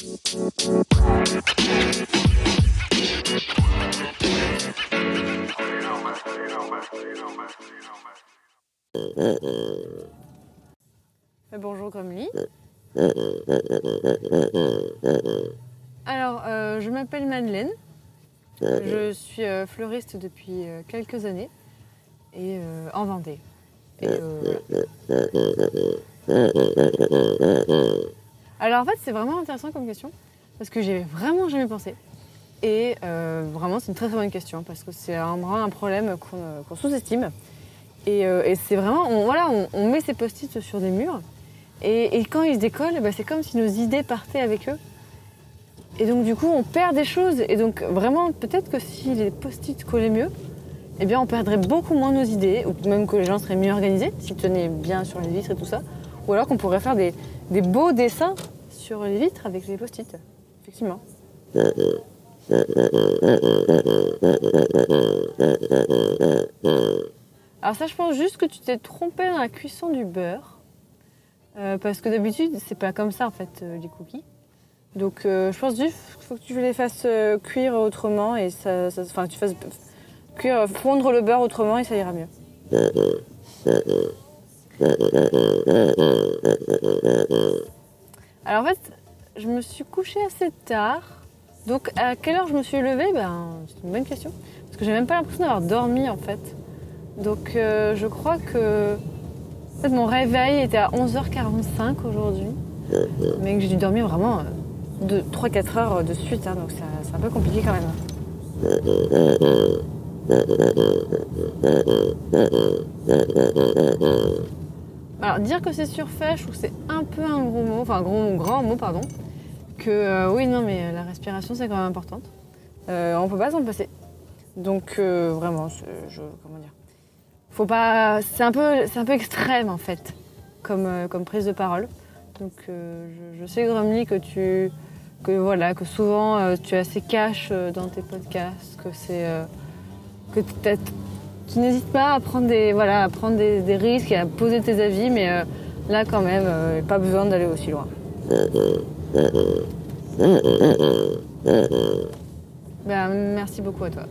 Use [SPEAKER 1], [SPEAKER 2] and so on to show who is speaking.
[SPEAKER 1] Euh, Bonjour Grumly. Alors, euh, je m'appelle Madeleine. Je suis euh, fleuriste depuis euh, quelques années et euh, en Vendée. Et, euh, voilà. Alors en fait, c'est vraiment intéressant comme question parce que j'ai vraiment jamais pensé. Et euh, vraiment, c'est une très très bonne question parce que c'est un, vraiment un problème qu'on euh, sous-estime. Et, euh, et c'est vraiment, on, voilà, on, met ces post-it sur des murs et, quand ils se décollent, ben, c'est comme si nos idées partaient avec eux. Et donc du coup, on perd des choses. Et donc vraiment, peut-être que si les post-it collaient mieux, eh bien, on perdrait beaucoup moins nos idées, ou même que les gens seraient mieux organisés, s'ils tenaient bien sur les vitres et tout ça. Ou alors qu'on pourrait faire des beaux dessins sur les vitres avec les post-it. Effectivement. Alors ça, je pense juste que tu t'es trompé dans la cuisson du beurre. Euh, parce que d'habitude, c'est pas comme ça, en fait, euh, les cookies. Donc euh, je pense juste faut que tu les fasses cuire autrement et ça, ça- enfin, que tu fasses cuire, fondre le beurre autrement et ça ira mieux. Alors en fait, je me suis couchée assez tard. Donc à quelle heure je me suis levée? Ben, C'est une bonne question. Parce que j'ai même pas l'impression d'avoir dormi en fait. Donc euh, je crois que mon réveil était à 11h45 aujourd'hui. Mais que j'ai dû dormir vraiment euh, de 3-4 heures de suite. hein, donc c'est un peu compliqué quand même. Alors dire que c'est surfait, je trouve que c'est un peu un gros mot, enfin un gros, grand mot pardon. Que euh, oui non mais la respiration c'est quand même importante. Euh, on peut pas s'en passer. Donc euh, vraiment, comment dire, faut pas, c'est un peu, extrême en fait, comme, euh, comme prise de parole. Donc euh, je, sais Grumly que tu, que voilà, que souvent euh, tu es assez cash euh, dans tes podcasts, que c'est, euh, que t'as- tu n'hésites pas à prendre des, voilà, à prendre des, des risques et à poser tes avis, mais euh, là quand même, euh, pas besoin d'aller aussi loin. Ben, merci beaucoup à toi.